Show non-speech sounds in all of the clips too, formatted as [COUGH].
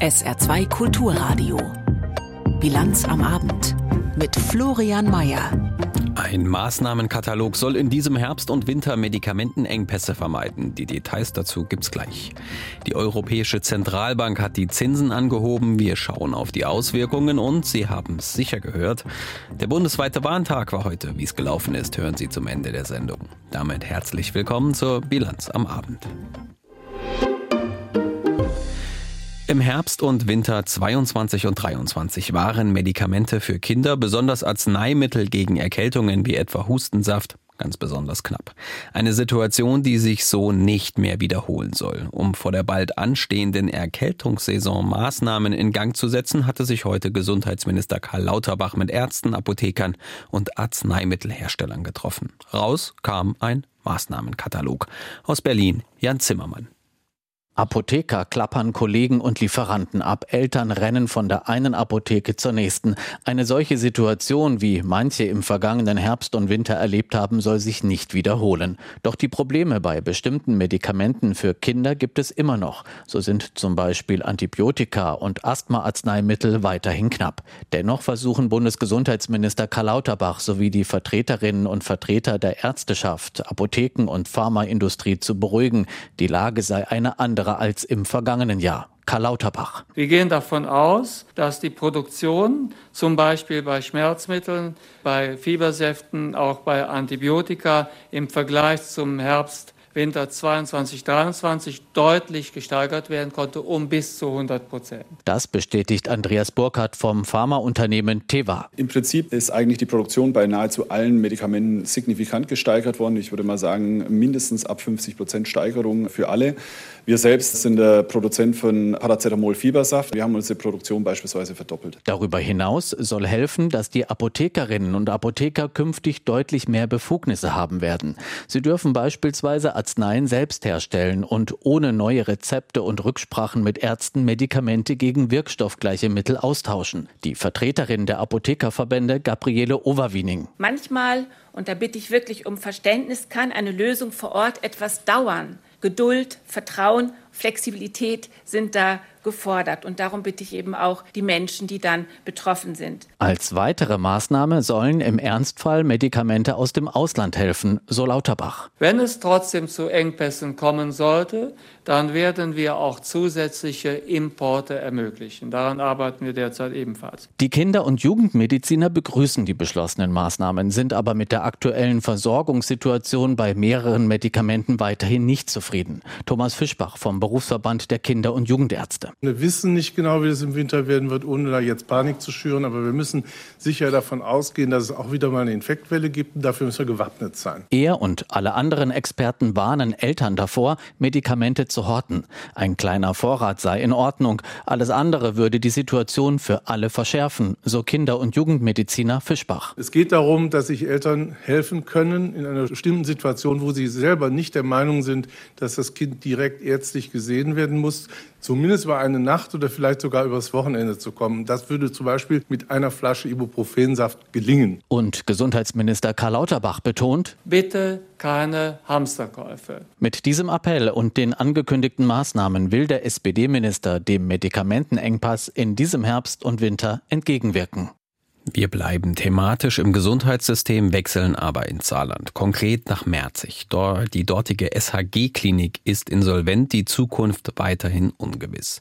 SR2 Kulturradio. Bilanz am Abend mit Florian Mayer. Ein Maßnahmenkatalog soll in diesem Herbst und Winter Medikamentenengpässe vermeiden. Die Details dazu gibt's gleich. Die Europäische Zentralbank hat die Zinsen angehoben. Wir schauen auf die Auswirkungen und Sie haben es sicher gehört. Der bundesweite Warntag war heute. Wie es gelaufen ist, hören Sie zum Ende der Sendung. Damit herzlich willkommen zur Bilanz am Abend. Im Herbst und Winter 22 und 23 waren Medikamente für Kinder, besonders Arzneimittel gegen Erkältungen wie etwa Hustensaft, ganz besonders knapp. Eine Situation, die sich so nicht mehr wiederholen soll. Um vor der bald anstehenden Erkältungssaison Maßnahmen in Gang zu setzen, hatte sich heute Gesundheitsminister Karl Lauterbach mit Ärzten, Apothekern und Arzneimittelherstellern getroffen. Raus kam ein Maßnahmenkatalog. Aus Berlin Jan Zimmermann. Apotheker klappern Kollegen und Lieferanten ab, Eltern rennen von der einen Apotheke zur nächsten. Eine solche Situation, wie manche im vergangenen Herbst und Winter erlebt haben, soll sich nicht wiederholen. Doch die Probleme bei bestimmten Medikamenten für Kinder gibt es immer noch. So sind zum Beispiel Antibiotika und Asthmaarzneimittel weiterhin knapp. Dennoch versuchen Bundesgesundheitsminister Karl Lauterbach sowie die Vertreterinnen und Vertreter der Ärzteschaft, Apotheken und Pharmaindustrie zu beruhigen. Die Lage sei eine andere andere als im vergangenen Jahr. Karl Lauterbach. Wir gehen davon aus, dass die Produktion zum Beispiel bei Schmerzmitteln, bei Fiebersäften, auch bei Antibiotika im Vergleich zum Herbst Winter 22, 23 deutlich gesteigert werden konnte, um bis zu 100 Prozent. Das bestätigt Andreas Burkhardt vom Pharmaunternehmen Teva. Im Prinzip ist eigentlich die Produktion bei nahezu allen Medikamenten signifikant gesteigert worden. Ich würde mal sagen, mindestens ab 50 Prozent Steigerung für alle. Wir selbst sind der Produzent von Paracetamol-Fiebersaft. Wir haben unsere Produktion beispielsweise verdoppelt. Darüber hinaus soll helfen, dass die Apothekerinnen und Apotheker künftig deutlich mehr Befugnisse haben werden. Sie dürfen beispielsweise Arzneien selbst herstellen und ohne neue Rezepte und Rücksprachen mit Ärzten Medikamente gegen wirkstoffgleiche Mittel austauschen. Die Vertreterin der Apothekerverbände, Gabriele Overwiening. Manchmal, und da bitte ich wirklich um Verständnis, kann eine Lösung vor Ort etwas dauern. Geduld, Vertrauen, Flexibilität sind da gefordert. Und darum bitte ich eben auch die Menschen, die dann betroffen sind. Als weitere Maßnahme sollen im Ernstfall Medikamente aus dem Ausland helfen, so Lauterbach. Wenn es trotzdem zu Engpässen kommen sollte, dann werden wir auch zusätzliche Importe ermöglichen. Daran arbeiten wir derzeit ebenfalls. Die Kinder- und Jugendmediziner begrüßen die beschlossenen Maßnahmen, sind aber mit der aktuellen Versorgungssituation bei mehreren Medikamenten weiterhin nicht zufrieden. Thomas Fischbach vom Berufsverband der Kinder- und Jugendärzte. Wir wissen nicht genau, wie es im Winter werden wird, ohne da jetzt Panik zu schüren, aber wir müssen sicher davon ausgehen, dass es auch wieder mal eine Infektwelle gibt und dafür müssen wir gewappnet sein. Er und alle anderen Experten warnen Eltern davor, Medikamente zu horten. Ein kleiner Vorrat sei in Ordnung, alles andere würde die Situation für alle verschärfen, so Kinder- und Jugendmediziner Fischbach. Es geht darum, dass sich Eltern helfen können in einer bestimmten Situation, wo sie selber nicht der Meinung sind, dass das Kind direkt ärztlich gesehen werden muss, zumindest über eine Nacht oder vielleicht sogar übers Wochenende zu kommen. Das würde zum Beispiel mit einer Flasche Ibuprofensaft gelingen. Und Gesundheitsminister Karl Lauterbach betont, bitte keine Hamsterkäufe. Mit diesem Appell und den angekündigten Maßnahmen will der SPD-Minister dem Medikamentenengpass in diesem Herbst und Winter entgegenwirken. Wir bleiben thematisch im Gesundheitssystem, wechseln aber ins Saarland. Konkret nach Merzig. Die dortige SHG-Klinik ist insolvent, die Zukunft weiterhin ungewiss.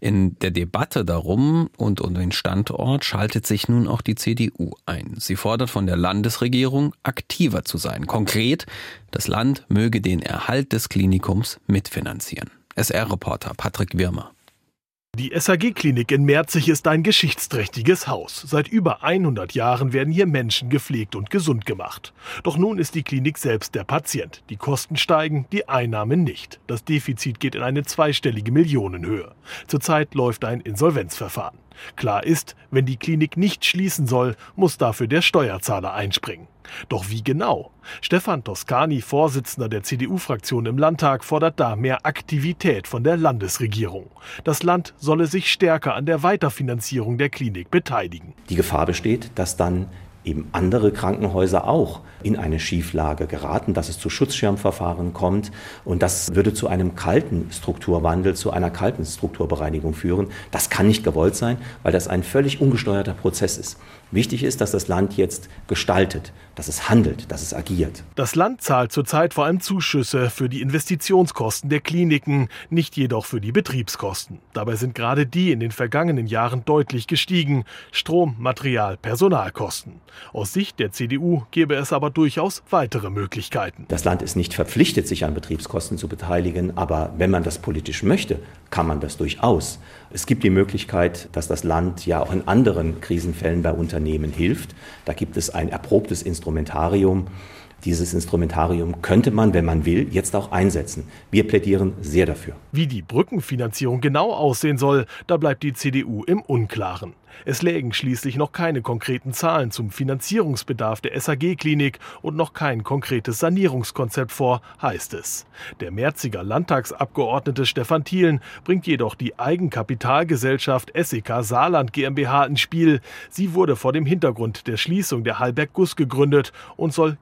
In der Debatte darum und um den Standort schaltet sich nun auch die CDU ein. Sie fordert von der Landesregierung, aktiver zu sein. Konkret, das Land möge den Erhalt des Klinikums mitfinanzieren. SR-Reporter Patrick Wirmer. Die SAG-Klinik in Merzig ist ein geschichtsträchtiges Haus. Seit über 100 Jahren werden hier Menschen gepflegt und gesund gemacht. Doch nun ist die Klinik selbst der Patient. Die Kosten steigen, die Einnahmen nicht. Das Defizit geht in eine zweistellige Millionenhöhe. Zurzeit läuft ein Insolvenzverfahren. Klar ist, wenn die Klinik nicht schließen soll, muss dafür der Steuerzahler einspringen. Doch wie genau? Stefan Toscani, Vorsitzender der CDU-Fraktion im Landtag, fordert da mehr Aktivität von der Landesregierung. Das Land solle sich stärker an der Weiterfinanzierung der Klinik beteiligen. Die Gefahr besteht, dass dann eben andere Krankenhäuser auch in eine Schieflage geraten, dass es zu Schutzschirmverfahren kommt und das würde zu einem kalten Strukturwandel, zu einer kalten Strukturbereinigung führen. Das kann nicht gewollt sein, weil das ein völlig ungesteuerter Prozess ist. Wichtig ist, dass das Land jetzt gestaltet, dass es handelt, dass es agiert. Das Land zahlt zurzeit vor allem Zuschüsse für die Investitionskosten der Kliniken, nicht jedoch für die Betriebskosten. Dabei sind gerade die in den vergangenen Jahren deutlich gestiegen. Strom, Material, Personalkosten. Aus Sicht der CDU gäbe es aber durchaus weitere Möglichkeiten. Das Land ist nicht verpflichtet, sich an Betriebskosten zu beteiligen, aber wenn man das politisch möchte, kann man das durchaus. Es gibt die Möglichkeit, dass das Land ja auch in anderen Krisenfällen bei Unternehmen hilft. Da gibt es ein erprobtes Instrumentarium. Dieses Instrumentarium könnte man, wenn man will, jetzt auch einsetzen. Wir plädieren sehr dafür. Wie die Brückenfinanzierung genau aussehen soll, da bleibt die CDU im Unklaren. Es lägen schließlich noch keine konkreten Zahlen zum Finanzierungsbedarf der SAG-Klinik und noch kein konkretes Sanierungskonzept vor, heißt es. Der Merziger Landtagsabgeordnete Stefan Thielen bringt jedoch die Eigenkapitalgesellschaft SEK Saarland GmbH ins Spiel. Sie wurde vor dem Hintergrund der Schließung der Hallberg Guss gegründet und soll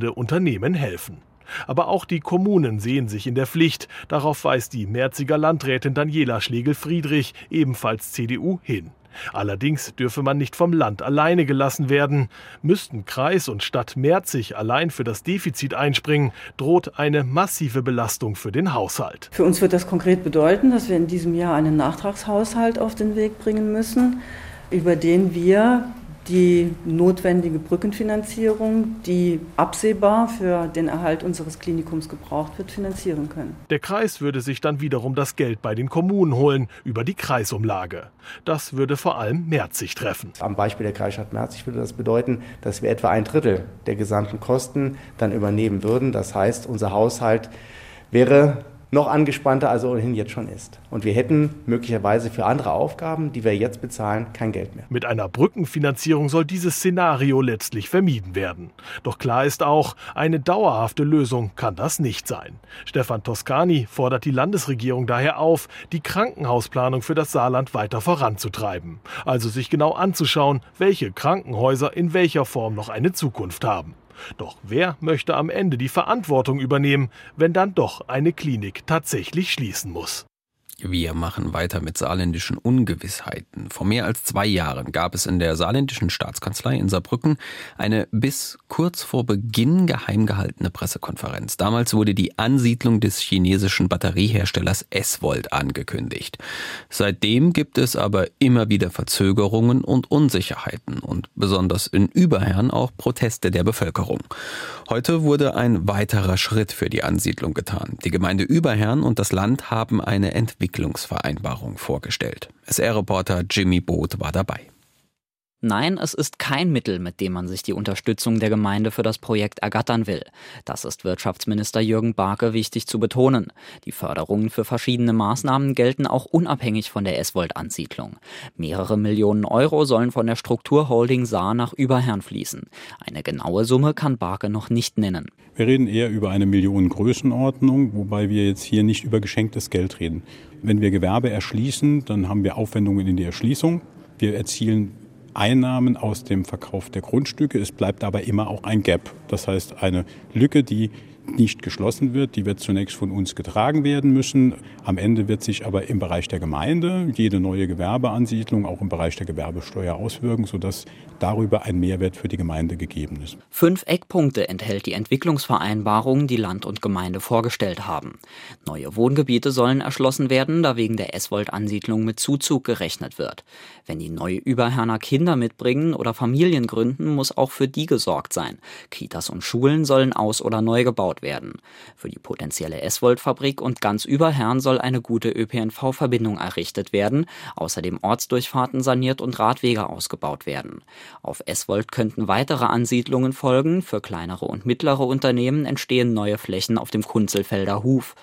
kriselnde Unternehmen helfen. Aber auch die Kommunen sehen sich in der Pflicht. Darauf weist die Merziger Landrätin Daniela Schlegel-Friedrich, ebenfalls CDU, hin. Allerdings dürfe man nicht vom Land alleine gelassen werden. Müssten Kreis und Stadt Merzig allein für das Defizit einspringen, droht eine massive Belastung für den Haushalt. Für uns wird das konkret bedeuten, dass wir in diesem Jahr einen Nachtragshaushalt auf den Weg bringen müssen, über den wir die notwendige Brückenfinanzierung, die absehbar für den Erhalt unseres Klinikums gebraucht wird, finanzieren können. Der Kreis würde sich dann wiederum das Geld bei den Kommunen holen über die Kreisumlage. Das würde vor allem Merzig treffen. Am Beispiel der Kreisstadt Merzig würde das bedeuten, dass wir etwa ein Drittel der gesamten Kosten dann übernehmen würden. Das heißt, unser Haushalt wäre noch angespannter, als er ohnehin jetzt schon ist. Und wir hätten möglicherweise für andere Aufgaben, die wir jetzt bezahlen, kein Geld mehr. Mit einer Brückenfinanzierung soll dieses Szenario letztlich vermieden werden. Doch klar ist auch, eine dauerhafte Lösung kann das nicht sein. Stefan Toscani fordert die Landesregierung daher auf, die Krankenhausplanung für das Saarland weiter voranzutreiben. Also sich genau anzuschauen, welche Krankenhäuser in welcher Form noch eine Zukunft haben. Doch wer möchte am Ende die Verantwortung übernehmen, wenn dann doch eine Klinik tatsächlich schließen muss? Wir machen weiter mit saarländischen Ungewissheiten. Vor mehr als zwei Jahren gab es in der saarländischen Staatskanzlei in Saarbrücken eine bis kurz vor Beginn geheim gehaltene Pressekonferenz. Damals wurde die Ansiedlung des chinesischen Batterieherstellers S-Volt angekündigt. Seitdem gibt es aber immer wieder Verzögerungen und Unsicherheiten und besonders in Überherrn auch Proteste der Bevölkerung. Heute wurde ein weiterer Schritt für die Ansiedlung getan. Die Gemeinde Überherrn und das Land haben eine Entwicklung Entwicklungsvereinbarung vorgestellt. SR-Reporter Jimmy Boot war dabei. Nein, es ist kein Mittel, mit dem man sich die Unterstützung der Gemeinde für das Projekt ergattern will. Das ist Wirtschaftsminister Jürgen Barke wichtig zu betonen. Die Förderungen für verschiedene Maßnahmen gelten auch unabhängig von der S-Volt-Ansiedlung. Mehrere Millionen Euro sollen von der Strukturholding Saar nach Überherrn fließen. Eine genaue Summe kann Barke noch nicht nennen. Wir reden eher über eine Millionengrößenordnung, wobei wir jetzt hier nicht über geschenktes Geld reden. Wenn wir Gewerbe erschließen, dann haben wir Aufwendungen in die Erschließung. Wir erzielen Einnahmen aus dem Verkauf der Grundstücke. Es bleibt aber immer auch ein Gap. Das heißt, eine Lücke, die nicht geschlossen wird. Die wird zunächst von uns getragen werden müssen. Am Ende wird sich aber im Bereich der Gemeinde jede neue Gewerbeansiedlung auch im Bereich der Gewerbesteuer auswirken, sodass darüber ein Mehrwert für die Gemeinde gegeben ist. Fünf Eckpunkte enthält die Entwicklungsvereinbarung, die Land und Gemeinde vorgestellt haben. Neue Wohngebiete sollen erschlossen werden, da wegen der S-Volt-Ansiedlung mit Zuzug gerechnet wird. Wenn die neue Überherner Kinder mitbringen oder Familien gründen, muss auch für die gesorgt sein. Kitas und Schulen sollen aus- oder neu gebaut werden. Für die potenzielle S-Volt-Fabrik und ganz Überherrn soll eine gute ÖPNV-Verbindung errichtet werden, außerdem Ortsdurchfahrten saniert und Radwege ausgebaut werden. Auf S-Volt könnten weitere Ansiedlungen folgen, für kleinere und mittlere Unternehmen entstehen neue Flächen auf dem Kunzelfelder Huf.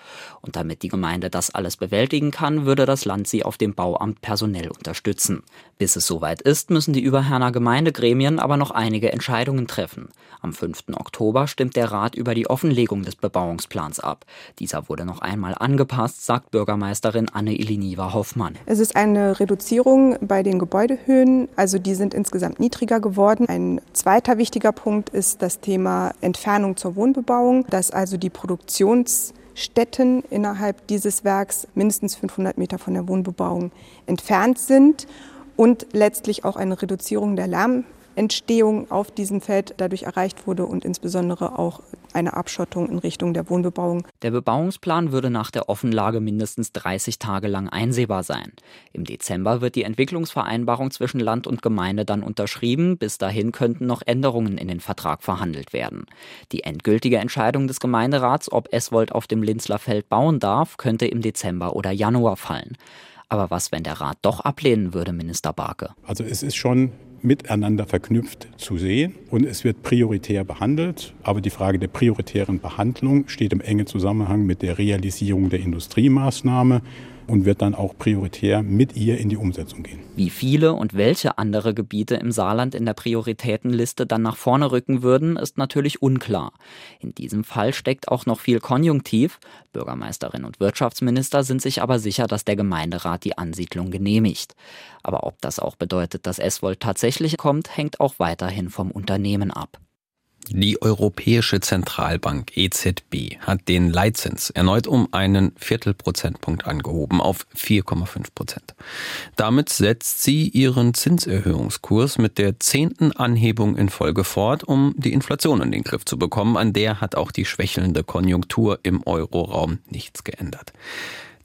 Und damit die Gemeinde das alles bewältigen kann, würde das Land sie auf dem Bauamt personell unterstützen. Bis es soweit ist, müssen die Überherner Gemeindegremien aber noch einige Entscheidungen treffen. Am 5. Oktober stimmt der Rat über die Offenlegung Offenlegung des Bebauungsplans ab. Dieser wurde noch einmal angepasst, sagt Bürgermeisterin Anne-Eliniva Hoffmann. Es ist eine Reduzierung bei den Gebäudehöhen, also die sind insgesamt niedriger geworden. Ein zweiter wichtiger Punkt ist das Thema Entfernung zur Wohnbebauung, dass also die Produktionsstätten innerhalb dieses Werks mindestens 500 Meter von der Wohnbebauung entfernt sind und letztlich auch eine Reduzierung der Lärmentstehung auf diesem Feld dadurch erreicht wurde und insbesondere auch eine Abschottung in Richtung der Wohnbebauung. Der Bebauungsplan würde nach der Offenlage mindestens 30 Tage lang einsehbar sein. Im Dezember wird die Entwicklungsvereinbarung zwischen Land und Gemeinde dann unterschrieben. Bis dahin könnten noch Änderungen in den Vertrag verhandelt werden. Die endgültige Entscheidung des Gemeinderats, ob Eswold auf dem Linzler Feld bauen darf, könnte im Dezember oder Januar fallen. Aber was, wenn der Rat doch ablehnen würde, Minister Barke? Also es ist schon miteinander verknüpft zu sehen und es wird prioritär behandelt. Aber die Frage der prioritären Behandlung steht im engen Zusammenhang mit der Realisierung der Industriemaßnahme und wird dann auch prioritär mit ihr in die Umsetzung gehen. Wie viele und welche andere Gebiete im Saarland in der Prioritätenliste dann nach vorne rücken würden, ist natürlich unklar. In diesem Fall steckt auch noch viel Konjunktiv. Bürgermeisterin und Wirtschaftsminister sind sich aber sicher, dass der Gemeinderat die Ansiedlung genehmigt. Aber ob das auch bedeutet, dass Eswold tatsächlich kommt, hängt auch weiterhin vom Unternehmen ab. Die Europäische Zentralbank EZB hat den Leitzins erneut um einen Viertelprozentpunkt angehoben auf 4,5 Prozent. Damit setzt sie ihren Zinserhöhungskurs mit der zehnten Anhebung in Folge fort, um die Inflation in den Griff zu bekommen. An der hat auch die schwächelnde Konjunktur im Euroraum nichts geändert.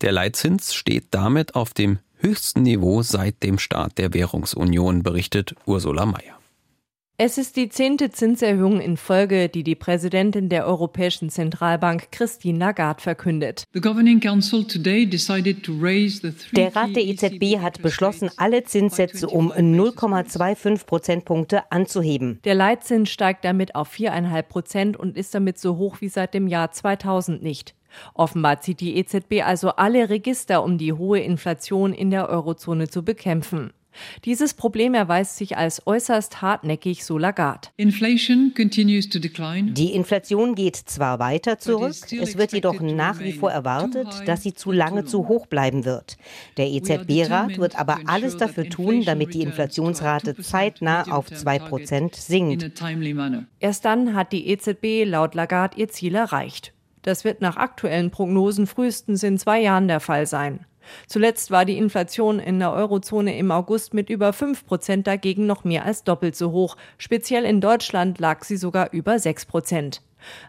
Der Leitzins steht damit auf dem höchsten Niveau seit dem Start der Währungsunion, berichtet Ursula Mayer. Es ist die zehnte Zinserhöhung in Folge, die die Präsidentin der Europäischen Zentralbank Christine Lagarde verkündet. Der Rat der EZB hat beschlossen, alle Zinssätze um 0,25 Prozentpunkte anzuheben. Der Leitzins steigt damit auf 4,5 Prozent und ist damit so hoch wie seit dem Jahr 2000 nicht. Offenbar zieht die EZB also alle Register, um die hohe Inflation in der Eurozone zu bekämpfen. Dieses Problem erweist sich als äußerst hartnäckig, so Lagarde. Die Inflation geht zwar weiter zurück, es wird jedoch nach wie vor erwartet, dass sie zu lange zu hoch bleiben wird. Der EZB-Rat wird aber alles dafür tun, damit die Inflationsrate zeitnah auf 2% sinkt. Erst dann hat die EZB laut Lagarde ihr Ziel erreicht. Das wird nach aktuellen Prognosen frühestens in zwei Jahren der Fall sein. Zuletzt war die Inflation in der Eurozone im August mit über 5 Prozent dagegen noch mehr als doppelt so hoch. Speziell in Deutschland lag sie sogar über 6 Prozent.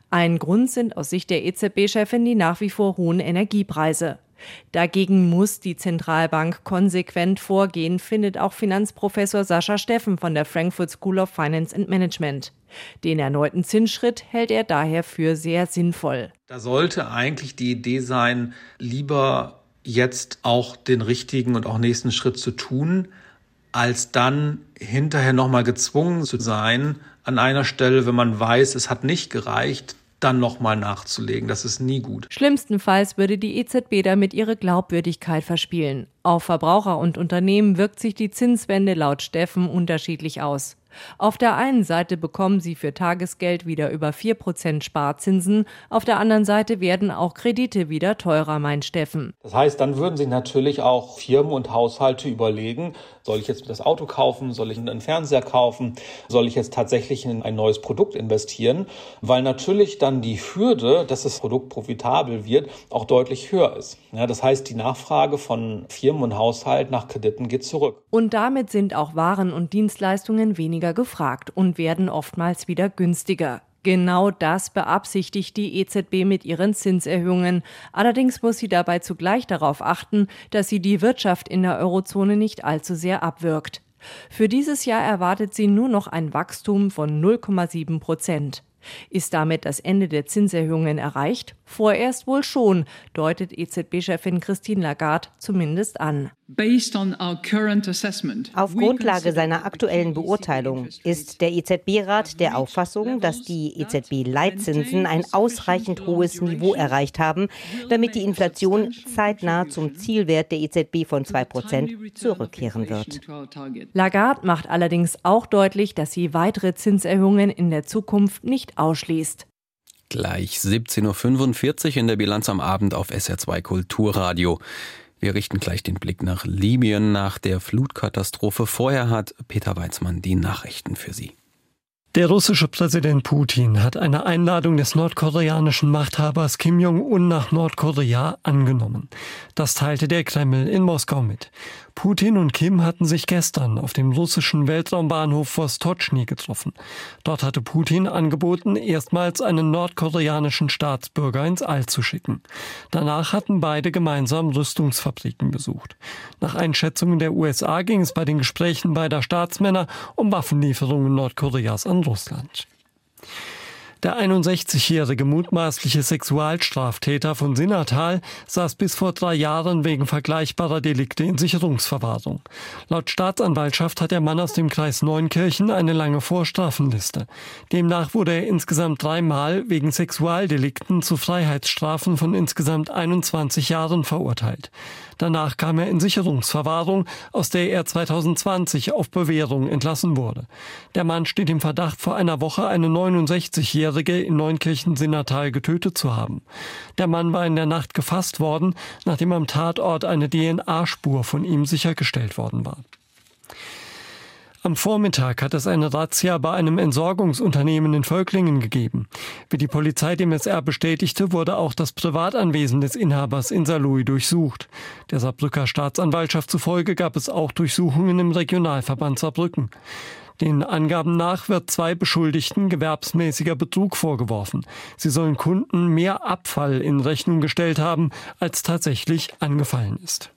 Ein Grund sind aus Sicht der EZB-Chefin die nach wie vor hohen Energiepreise. Dagegen muss die Zentralbank konsequent vorgehen, findet auch Finanzprofessor Sascha Steffen von der Frankfurt School of Finance and Management. Den erneuten Zinsschritt hält er daher für sehr sinnvoll. Da sollte eigentlich die Idee sein, lieber jetzt auch den richtigen und auch nächsten Schritt zu tun, als dann hinterher nochmal gezwungen zu sein, an einer Stelle, wenn man weiß, es hat nicht gereicht, dann nochmal nachzulegen. Das ist nie gut. Schlimmstenfalls würde die EZB damit ihre Glaubwürdigkeit verspielen. Auf Verbraucher und Unternehmen wirkt sich die Zinswende laut Steffen unterschiedlich aus. Auf der einen Seite bekommen sie für Tagesgeld wieder über 4% Sparzinsen, auf der anderen Seite werden auch Kredite wieder teurer, meint Steffen. Das heißt, dann würden sich natürlich auch Firmen und Haushalte überlegen, soll ich jetzt das Auto kaufen, soll ich einen Fernseher kaufen, soll ich jetzt tatsächlich in ein neues Produkt investieren, weil natürlich dann die Hürde, dass das Produkt profitabel wird, auch deutlich höher ist. Ja, das heißt, die Nachfrage von Firmen und Haushalten nach Krediten geht zurück. Und damit sind auch Waren und Dienstleistungen weniger gefragt und werden oftmals wieder günstiger. Genau das beabsichtigt die EZB mit ihren Zinserhöhungen. Allerdings muss sie dabei zugleich darauf achten, dass sie die Wirtschaft in der Eurozone nicht allzu sehr abwirkt. Für dieses Jahr erwartet sie nur noch ein Wachstum von 0,7 Prozent. Ist damit das Ende der Zinserhöhungen erreicht? Vorerst wohl schon, deutet EZB-Chefin Christine Lagarde zumindest an. Auf Grundlage seiner aktuellen Beurteilung ist der EZB-Rat der Auffassung, dass die EZB-Leitzinsen ein ausreichend hohes Niveau erreicht haben, damit die Inflation zeitnah zum Zielwert der EZB von 2% zurückkehren wird. Lagarde macht allerdings auch deutlich, dass sie weitere Zinserhöhungen in der Zukunft nicht ausschließt. Gleich 17.45 Uhr in der Bilanz am Abend auf SR2 Kulturradio. Wir richten gleich den Blick nach Libyen nach der Flutkatastrophe. Vorher hat Peter Weizmann die Nachrichten für Sie. Der russische Präsident Putin hat eine Einladung des nordkoreanischen Machthabers Kim Jong-un nach Nordkorea angenommen. Das teilte der Kreml in Moskau mit. Putin und Kim hatten sich gestern auf dem russischen Weltraumbahnhof Vostochny getroffen. Dort hatte Putin angeboten, erstmals einen nordkoreanischen Staatsbürger ins All zu schicken. Danach hatten beide gemeinsam Rüstungsfabriken besucht. Nach Einschätzungen der USA ging es bei den Gesprächen beider Staatsmänner um Waffenlieferungen Nordkoreas an Russland. Der 61-jährige mutmaßliche Sexualstraftäter von Sinnertal saß bis vor drei Jahren wegen vergleichbarer Delikte in Sicherungsverwahrung. Laut Staatsanwaltschaft hat der Mann aus dem Kreis Neunkirchen eine lange Vorstrafenliste. Demnach wurde er insgesamt dreimal wegen Sexualdelikten zu Freiheitsstrafen von insgesamt 21 Jahren verurteilt. Danach kam er in Sicherungsverwahrung, aus der er 2020 auf Bewährung entlassen wurde. Der Mann steht im Verdacht, vor einer Woche eine 69-Jährige in Neunkirchen-Sinnertal getötet zu haben. Der Mann war in der Nacht gefasst worden, nachdem am Tatort eine DNA-Spur von ihm sichergestellt worden war. Am Vormittag hat es eine Razzia bei einem Entsorgungsunternehmen in Völklingen gegeben. Wie die Polizei dem SR bestätigte, wurde auch das Privatanwesen des Inhabers in Saarlouis durchsucht. Der Saarbrücker Staatsanwaltschaft zufolge gab es auch Durchsuchungen im Regionalverband Saarbrücken. Den Angaben nach wird zwei Beschuldigten gewerbsmäßiger Betrug vorgeworfen. Sie sollen Kunden mehr Abfall in Rechnung gestellt haben, als tatsächlich angefallen ist.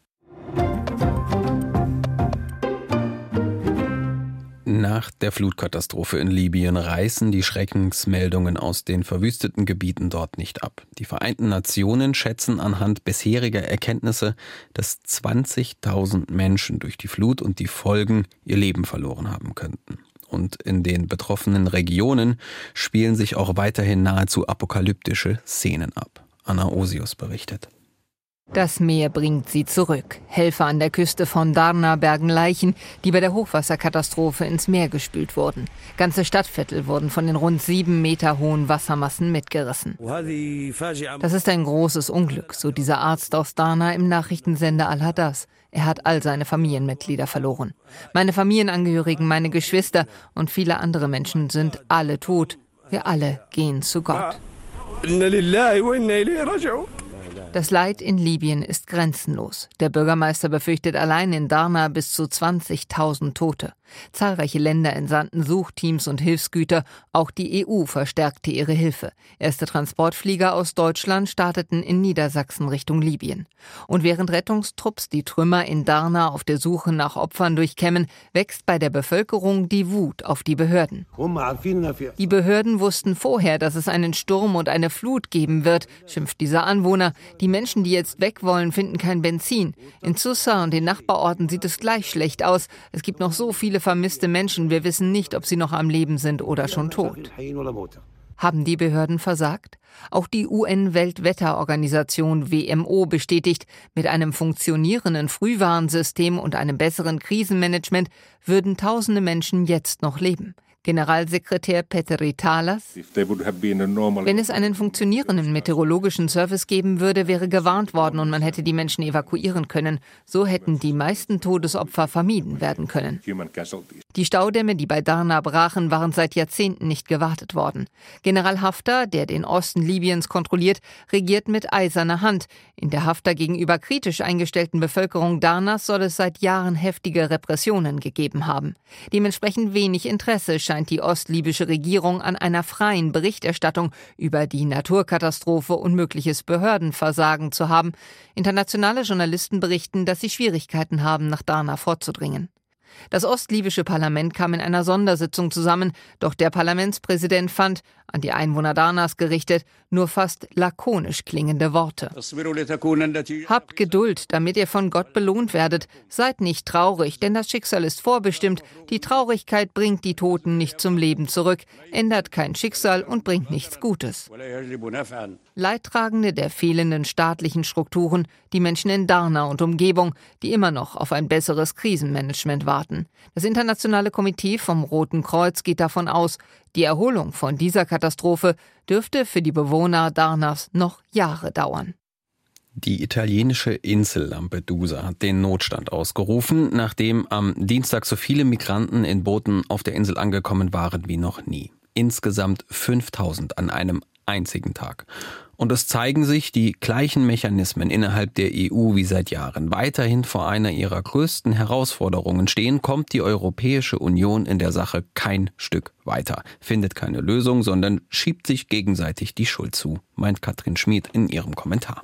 Nach der Flutkatastrophe in Libyen reißen die Schreckensmeldungen aus den verwüsteten Gebieten dort nicht ab. Die Vereinten Nationen schätzen anhand bisheriger Erkenntnisse, dass 20.000 Menschen durch die Flut und die Folgen ihr Leben verloren haben könnten. Und in den betroffenen Regionen spielen sich auch weiterhin nahezu apokalyptische Szenen ab. Anna Osius berichtet. Das Meer bringt sie zurück. Helfer an der Küste von Darna bergen Leichen, die bei der Hochwasserkatastrophe ins Meer gespült wurden. Ganze Stadtviertel wurden von den rund sieben Meter hohen Wassermassen mitgerissen. Das ist ein großes Unglück, so dieser Arzt aus Darna im Nachrichtensender Al-Hadas. Er hat all seine Familienmitglieder verloren. Meine Familienangehörigen, meine Geschwister und viele andere Menschen sind alle tot. Wir alle gehen zu Gott. Das Leid in Libyen ist grenzenlos. Der Bürgermeister befürchtet allein in Darna bis zu 20.000 Tote. Zahlreiche Länder entsandten Suchteams und Hilfsgüter, auch die EU verstärkte ihre Hilfe. Erste Transportflieger aus Deutschland starteten in Niedersachsen Richtung Libyen. Und während Rettungstrupps die Trümmer in Darna auf der Suche nach Opfern durchkämmen, wächst bei der Bevölkerung die Wut auf die Behörden. Die Behörden wussten vorher, dass es einen Sturm und eine Flut geben wird, schimpft dieser Anwohner. Die Menschen, die jetzt weg wollen, finden kein Benzin. In Susa und den Nachbarorten sieht es gleich schlecht aus. Es gibt noch so viele vermisste Menschen. Wir wissen nicht, ob sie noch am Leben sind oder schon tot. Haben die Behörden versagt? Auch die UN-Weltwetterorganisation WMO bestätigt, mit einem funktionierenden Frühwarnsystem und einem besseren Krisenmanagement würden tausende Menschen jetzt noch leben. Generalsekretär Petteri Talas. Wenn es einen funktionierenden meteorologischen Service geben würde, wäre gewarnt worden und man hätte die Menschen evakuieren können. So hätten die meisten Todesopfer vermieden werden können. Die Staudämme, die bei Darna brachen, waren seit Jahrzehnten nicht gewartet worden. General Haftar, der den Osten Libyens kontrolliert, regiert mit eiserner Hand. In der Haftar gegenüber kritisch eingestellten Bevölkerung Darnas soll es seit Jahren heftige Repressionen gegeben haben. Dementsprechend wenig Interesse scheint scheint die ostlibysche Regierung an einer freien Berichterstattung über die Naturkatastrophe und mögliches Behördenversagen zu haben. Internationale Journalisten berichten, dass sie Schwierigkeiten haben, nach Darna vorzudringen. Das ostlibysche Parlament kam in einer Sondersitzung zusammen, doch der Parlamentspräsident fand, an die Einwohner Darnas gerichtet, nur fast lakonisch klingende Worte. Habt Geduld, damit ihr von Gott belohnt werdet. Seid nicht traurig, denn das Schicksal ist vorbestimmt. Die Traurigkeit bringt die Toten nicht zum Leben zurück, ändert kein Schicksal und bringt nichts Gutes. Leidtragende der fehlenden staatlichen Strukturen, die Menschen in Darna und Umgebung, die immer noch auf ein besseres Krisenmanagement warten. Staaten. Das internationale Komitee vom Roten Kreuz geht davon aus, die Erholung von dieser Katastrophe dürfte für die Bewohner Darnas noch Jahre dauern. Die italienische Insel Lampedusa hat den Notstand ausgerufen, nachdem am Dienstag so viele Migranten in Booten auf der Insel angekommen waren wie noch nie. Insgesamt 5000 an einem einzigen Tag. Und es zeigen sich die gleichen Mechanismen innerhalb der EU wie seit Jahren. Weiterhin vor einer ihrer größten Herausforderungen stehen, kommt die Europäische Union in der Sache kein Stück weiter, findet keine Lösung, sondern schiebt sich gegenseitig die Schuld zu, meint Katrin Schmid in ihrem Kommentar.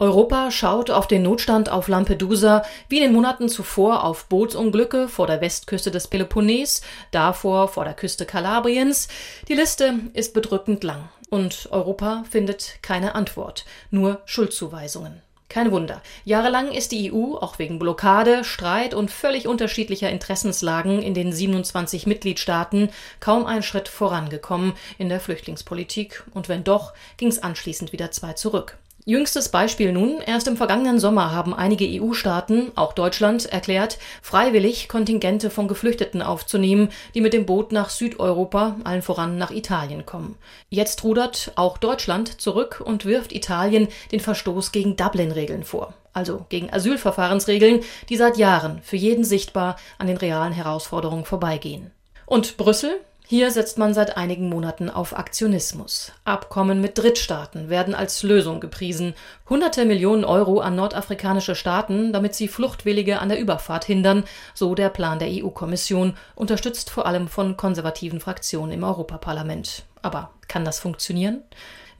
Europa schaut auf den Notstand auf Lampedusa wie in den Monaten zuvor auf Bootsunglücke vor der Westküste des Peloponnes, davor vor der Küste Kalabriens. Die Liste ist bedrückend lang und Europa findet keine Antwort, nur Schuldzuweisungen. Kein Wunder. Jahrelang ist die EU, auch wegen Blockade, Streit und völlig unterschiedlicher Interessenslagen in den 27 Mitgliedstaaten, kaum einen Schritt vorangekommen in der Flüchtlingspolitik. Und wenn doch, ging es anschließend wieder zwei zurück. Jüngstes Beispiel nun. Erst im vergangenen Sommer haben einige EU-Staaten, auch Deutschland, erklärt, freiwillig Kontingente von Geflüchteten aufzunehmen, die mit dem Boot nach Südeuropa, allen voran nach Italien kommen. Jetzt rudert auch Deutschland zurück und wirft Italien den Verstoß gegen Dublin-Regeln vor. Also gegen Asylverfahrensregeln, die seit Jahren für jeden sichtbar an den realen Herausforderungen vorbeigehen. Und Brüssel? Hier setzt man seit einigen Monaten auf Aktionismus. Abkommen mit Drittstaaten werden als Lösung gepriesen. Hunderte Millionen Euro an nordafrikanische Staaten, damit sie Fluchtwillige an der Überfahrt hindern, so der Plan der EU-Kommission, unterstützt vor allem von konservativen Fraktionen im Europaparlament. Aber kann das funktionieren?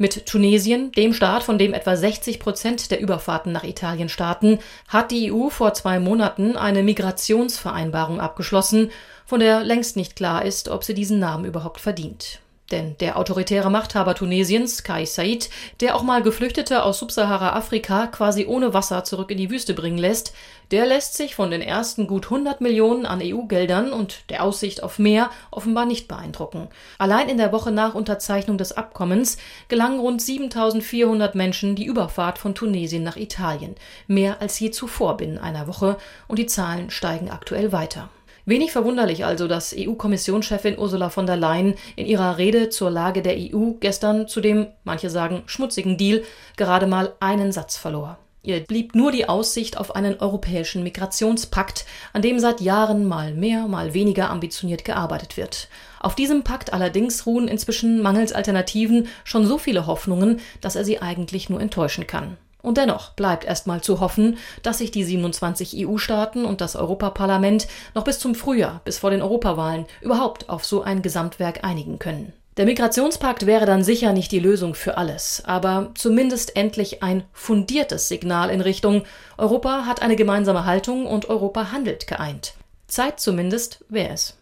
Mit Tunesien, dem Staat, von dem etwa 60 Prozent der Überfahrten nach Italien starten, hat die EU vor zwei Monaten eine Migrationsvereinbarung abgeschlossen von der längst nicht klar ist, ob sie diesen Namen überhaupt verdient. Denn der autoritäre Machthaber Tunesiens, Kai Said, der auch mal Geflüchtete aus Subsahara-Afrika quasi ohne Wasser zurück in die Wüste bringen lässt, der lässt sich von den ersten gut 100 Millionen an EU-Geldern und der Aussicht auf mehr offenbar nicht beeindrucken. Allein in der Woche nach Unterzeichnung des Abkommens gelangen rund 7400 Menschen die Überfahrt von Tunesien nach Italien. Mehr als je zuvor binnen einer Woche und die Zahlen steigen aktuell weiter. Wenig verwunderlich also, dass EU-Kommissionschefin Ursula von der Leyen in ihrer Rede zur Lage der EU gestern zu dem, manche sagen, schmutzigen Deal gerade mal einen Satz verlor. Ihr blieb nur die Aussicht auf einen europäischen Migrationspakt, an dem seit Jahren mal mehr, mal weniger ambitioniert gearbeitet wird. Auf diesem Pakt allerdings ruhen inzwischen mangels Alternativen schon so viele Hoffnungen, dass er sie eigentlich nur enttäuschen kann. Und dennoch bleibt erstmal zu hoffen, dass sich die 27 EU-Staaten und das Europaparlament noch bis zum Frühjahr, bis vor den Europawahlen, überhaupt auf so ein Gesamtwerk einigen können. Der Migrationspakt wäre dann sicher nicht die Lösung für alles, aber zumindest endlich ein fundiertes Signal in Richtung Europa hat eine gemeinsame Haltung und Europa handelt geeint. Zeit zumindest wäre es.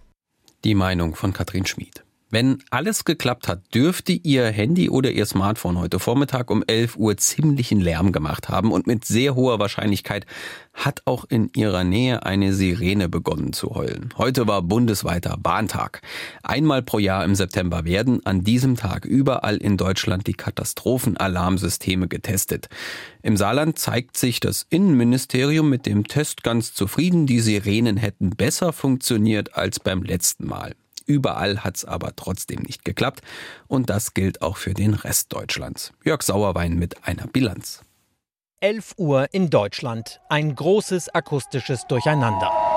Die Meinung von Katrin Schmid. Wenn alles geklappt hat, dürfte Ihr Handy oder Ihr Smartphone heute Vormittag um 11 Uhr ziemlichen Lärm gemacht haben und mit sehr hoher Wahrscheinlichkeit hat auch in Ihrer Nähe eine Sirene begonnen zu heulen. Heute war bundesweiter Bahntag. Einmal pro Jahr im September werden an diesem Tag überall in Deutschland die Katastrophenalarmsysteme getestet. Im Saarland zeigt sich das Innenministerium mit dem Test ganz zufrieden. Die Sirenen hätten besser funktioniert als beim letzten Mal. Überall hat es aber trotzdem nicht geklappt. Und das gilt auch für den Rest Deutschlands. Jörg Sauerwein mit einer Bilanz. 11 Uhr in Deutschland. Ein großes akustisches Durcheinander.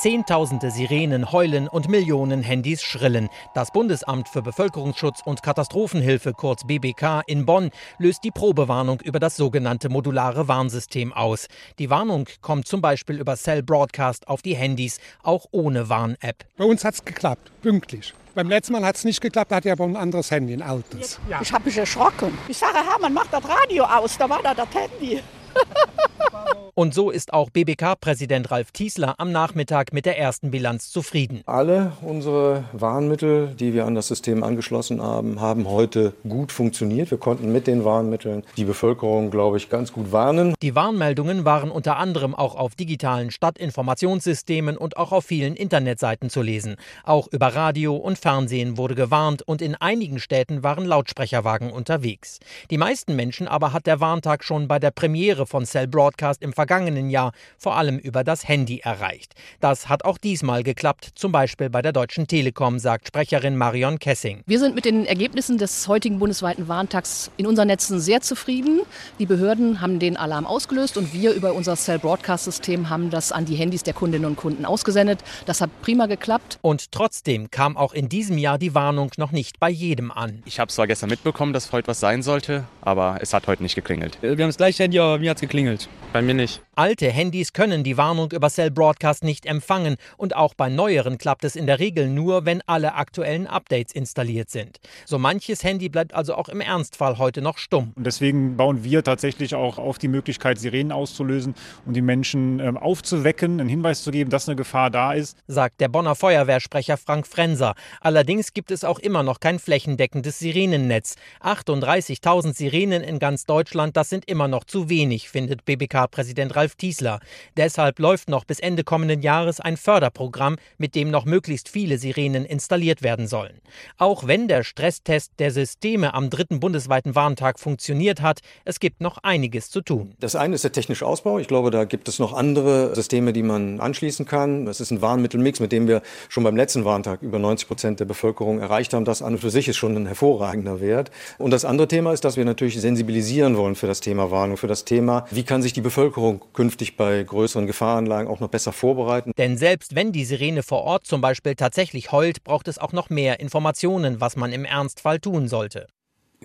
Zehntausende Sirenen heulen und Millionen Handys schrillen. Das Bundesamt für Bevölkerungsschutz und Katastrophenhilfe, kurz BBK, in Bonn löst die Probewarnung über das sogenannte modulare Warnsystem aus. Die Warnung kommt zum Beispiel über Cell Broadcast auf die Handys, auch ohne Warn-App. Bei uns hat es geklappt, pünktlich. Beim letzten Mal hat es nicht geklappt, da hatte ich aber ein anderes Handy, ein altes. Ja. Ich habe mich erschrocken. Ich sage, Hermann, mach das Radio aus, da war da das Handy. [LAUGHS] Und so ist auch BBK-Präsident Ralf Tiesler am Nachmittag mit der ersten Bilanz zufrieden. Alle unsere Warnmittel, die wir an das System angeschlossen haben, haben heute gut funktioniert. Wir konnten mit den Warnmitteln die Bevölkerung, glaube ich, ganz gut warnen. Die Warnmeldungen waren unter anderem auch auf digitalen Stadtinformationssystemen und auch auf vielen Internetseiten zu lesen. Auch über Radio und Fernsehen wurde gewarnt und in einigen Städten waren Lautsprecherwagen unterwegs. Die meisten Menschen aber hat der Warntag schon bei der Premiere von Cell Broadcast im vergangenen Jahr vor allem über das Handy erreicht. Das hat auch diesmal geklappt, zum Beispiel bei der Deutschen Telekom, sagt Sprecherin Marion Kessing. Wir sind mit den Ergebnissen des heutigen bundesweiten Warntags in unseren Netzen sehr zufrieden. Die Behörden haben den Alarm ausgelöst und wir über unser Cell Broadcast System haben das an die Handys der Kundinnen und Kunden ausgesendet. Das hat prima geklappt. Und trotzdem kam auch in diesem Jahr die Warnung noch nicht bei jedem an. Ich habe zwar gestern mitbekommen, dass heute was sein sollte, aber es hat heute nicht geklingelt. Wir haben das gleiche Handy, aber mir hat es geklingelt. Bei mir nicht. Alte Handys können die Warnung über Cell Broadcast nicht empfangen und auch bei neueren klappt es in der Regel nur, wenn alle aktuellen Updates installiert sind. So manches Handy bleibt also auch im Ernstfall heute noch stumm. Und deswegen bauen wir tatsächlich auch auf die Möglichkeit, Sirenen auszulösen und die Menschen ähm, aufzuwecken, einen Hinweis zu geben, dass eine Gefahr da ist. Sagt der Bonner Feuerwehrsprecher Frank Frenser. Allerdings gibt es auch immer noch kein flächendeckendes Sirenennetz. 38.000 Sirenen in ganz Deutschland, das sind immer noch zu wenig, findet BBK-Präsident Ralf Tiesler. Deshalb läuft noch bis Ende kommenden Jahres ein Förderprogramm, mit dem noch möglichst viele Sirenen installiert werden sollen. Auch wenn der Stresstest der Systeme am dritten bundesweiten Warntag funktioniert hat, es gibt noch einiges zu tun. Das eine ist der technische Ausbau. Ich glaube, da gibt es noch andere Systeme, die man anschließen kann. Das ist ein Warnmittelmix, mit dem wir schon beim letzten Warntag über 90 Prozent der Bevölkerung erreicht haben. Das an und für sich ist schon ein hervorragender Wert. Und das andere Thema ist, dass wir natürlich sensibilisieren wollen für das Thema Warnung, für das Thema, wie kann sich die Bevölkerung künftig bei größeren Gefahrenlagen auch noch besser vorbereiten. Denn selbst wenn die Sirene vor Ort zum Beispiel tatsächlich heult, braucht es auch noch mehr Informationen, was man im Ernstfall tun sollte.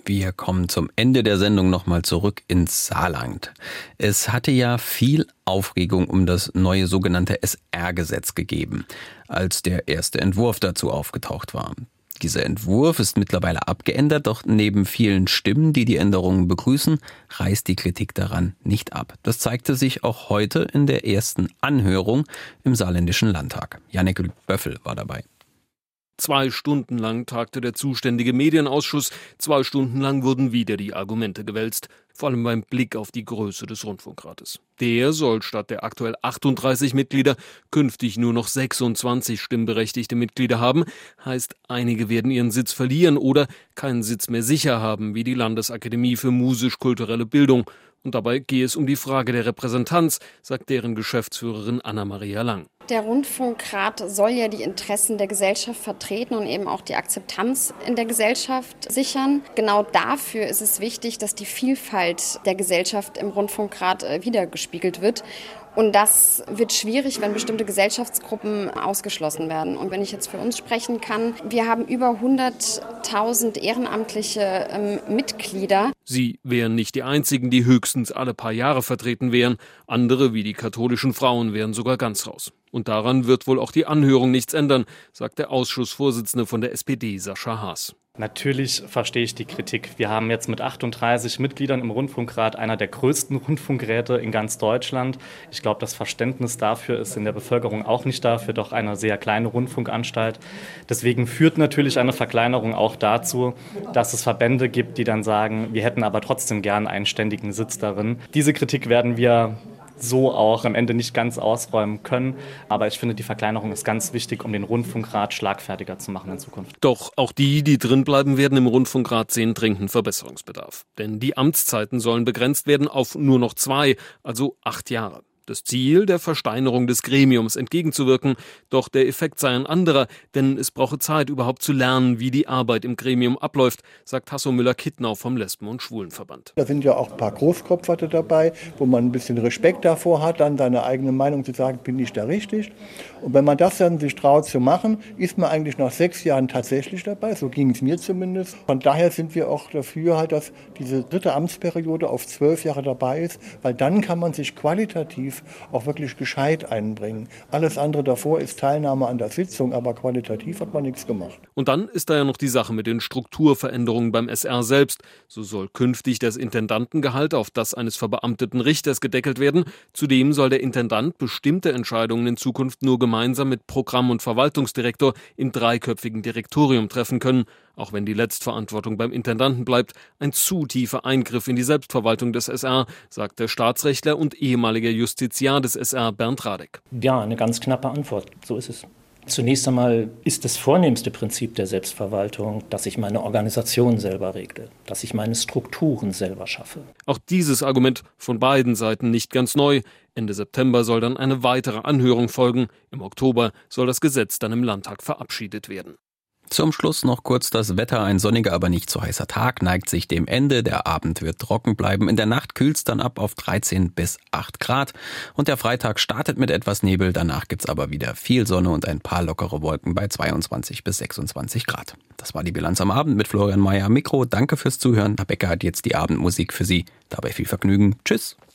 Wir kommen zum Ende der Sendung nochmal zurück ins Saarland. Es hatte ja viel Aufregung um das neue sogenannte SR-Gesetz gegeben, als der erste Entwurf dazu aufgetaucht war. Dieser Entwurf ist mittlerweile abgeändert, doch neben vielen Stimmen, die die Änderungen begrüßen, reißt die Kritik daran nicht ab. Das zeigte sich auch heute in der ersten Anhörung im Saarländischen Landtag. Janek Böffel war dabei. Zwei Stunden lang tagte der zuständige Medienausschuss, zwei Stunden lang wurden wieder die Argumente gewälzt, vor allem beim Blick auf die Größe des Rundfunkrates. Der soll statt der aktuell 38 Mitglieder künftig nur noch 26 stimmberechtigte Mitglieder haben, heißt einige werden ihren Sitz verlieren oder keinen Sitz mehr sicher haben, wie die Landesakademie für musisch-kulturelle Bildung. Und dabei gehe es um die Frage der Repräsentanz, sagt deren Geschäftsführerin Anna-Maria Lang. Der Rundfunkrat soll ja die Interessen der Gesellschaft vertreten und eben auch die Akzeptanz in der Gesellschaft sichern. Genau dafür ist es wichtig, dass die Vielfalt der Gesellschaft im Rundfunkrat äh, wiedergespiegelt wird. Und das wird schwierig, wenn bestimmte Gesellschaftsgruppen ausgeschlossen werden. Und wenn ich jetzt für uns sprechen kann, wir haben über 100.000 ehrenamtliche ähm, Mitglieder. Sie wären nicht die einzigen, die höchstens alle paar Jahre vertreten wären. Andere, wie die katholischen Frauen, wären sogar ganz raus. Und daran wird wohl auch die Anhörung nichts ändern, sagt der Ausschussvorsitzende von der SPD, Sascha Haas. Natürlich verstehe ich die Kritik. Wir haben jetzt mit 38 Mitgliedern im Rundfunkrat einer der größten Rundfunkräte in ganz Deutschland. Ich glaube, das Verständnis dafür ist in der Bevölkerung auch nicht da, für doch eine sehr kleine Rundfunkanstalt. Deswegen führt natürlich eine Verkleinerung auch dazu, dass es Verbände gibt, die dann sagen, wir hätten aber trotzdem gern einen ständigen Sitz darin. Diese Kritik werden wir so auch am Ende nicht ganz ausräumen können. Aber ich finde, die Verkleinerung ist ganz wichtig, um den Rundfunkrat schlagfertiger zu machen in Zukunft. Doch auch die, die drinbleiben werden im Rundfunkrat, sehen dringenden Verbesserungsbedarf. Denn die Amtszeiten sollen begrenzt werden auf nur noch zwei, also acht Jahre. Das Ziel, der Versteinerung des Gremiums entgegenzuwirken, doch der Effekt sei ein anderer, denn es brauche Zeit, überhaupt zu lernen, wie die Arbeit im Gremium abläuft, sagt Hasso Müller-Kittnau vom Lesben- und Schwulenverband. Da sind ja auch ein paar Großkopferte dabei, wo man ein bisschen Respekt davor hat, dann seine eigene Meinung zu sagen, bin ich da richtig. Und wenn man das dann sich traut zu machen, ist man eigentlich nach sechs Jahren tatsächlich dabei, so ging es mir zumindest. Von daher sind wir auch dafür, halt, dass diese dritte Amtsperiode auf zwölf Jahre dabei ist, weil dann kann man sich qualitativ auch wirklich gescheit einbringen. Alles andere davor ist Teilnahme an der Sitzung, aber qualitativ hat man nichts gemacht. Und dann ist da ja noch die Sache mit den Strukturveränderungen beim SR selbst. So soll künftig das Intendantengehalt auf das eines verbeamteten Richters gedeckelt werden. Zudem soll der Intendant bestimmte Entscheidungen in Zukunft nur gemeinsam mit Programm- und Verwaltungsdirektor im dreiköpfigen Direktorium treffen können auch wenn die Letztverantwortung beim Intendanten bleibt, ein zu tiefer Eingriff in die Selbstverwaltung des SR, sagt der Staatsrechtler und ehemaliger Justiziar des SR Bernd Radek. Ja, eine ganz knappe Antwort. So ist es. Zunächst einmal ist das vornehmste Prinzip der Selbstverwaltung, dass ich meine Organisation selber regle, dass ich meine Strukturen selber schaffe. Auch dieses Argument von beiden Seiten nicht ganz neu. Ende September soll dann eine weitere Anhörung folgen. Im Oktober soll das Gesetz dann im Landtag verabschiedet werden. Zum Schluss noch kurz das Wetter. Ein sonniger, aber nicht zu heißer Tag neigt sich dem Ende. Der Abend wird trocken bleiben. In der Nacht kühlt's dann ab auf 13 bis 8 Grad. Und der Freitag startet mit etwas Nebel. Danach gibt's aber wieder viel Sonne und ein paar lockere Wolken bei 22 bis 26 Grad. Das war die Bilanz am Abend mit Florian Mayer Mikro. Danke fürs Zuhören. Herr Becker hat jetzt die Abendmusik für Sie. Dabei viel Vergnügen. Tschüss.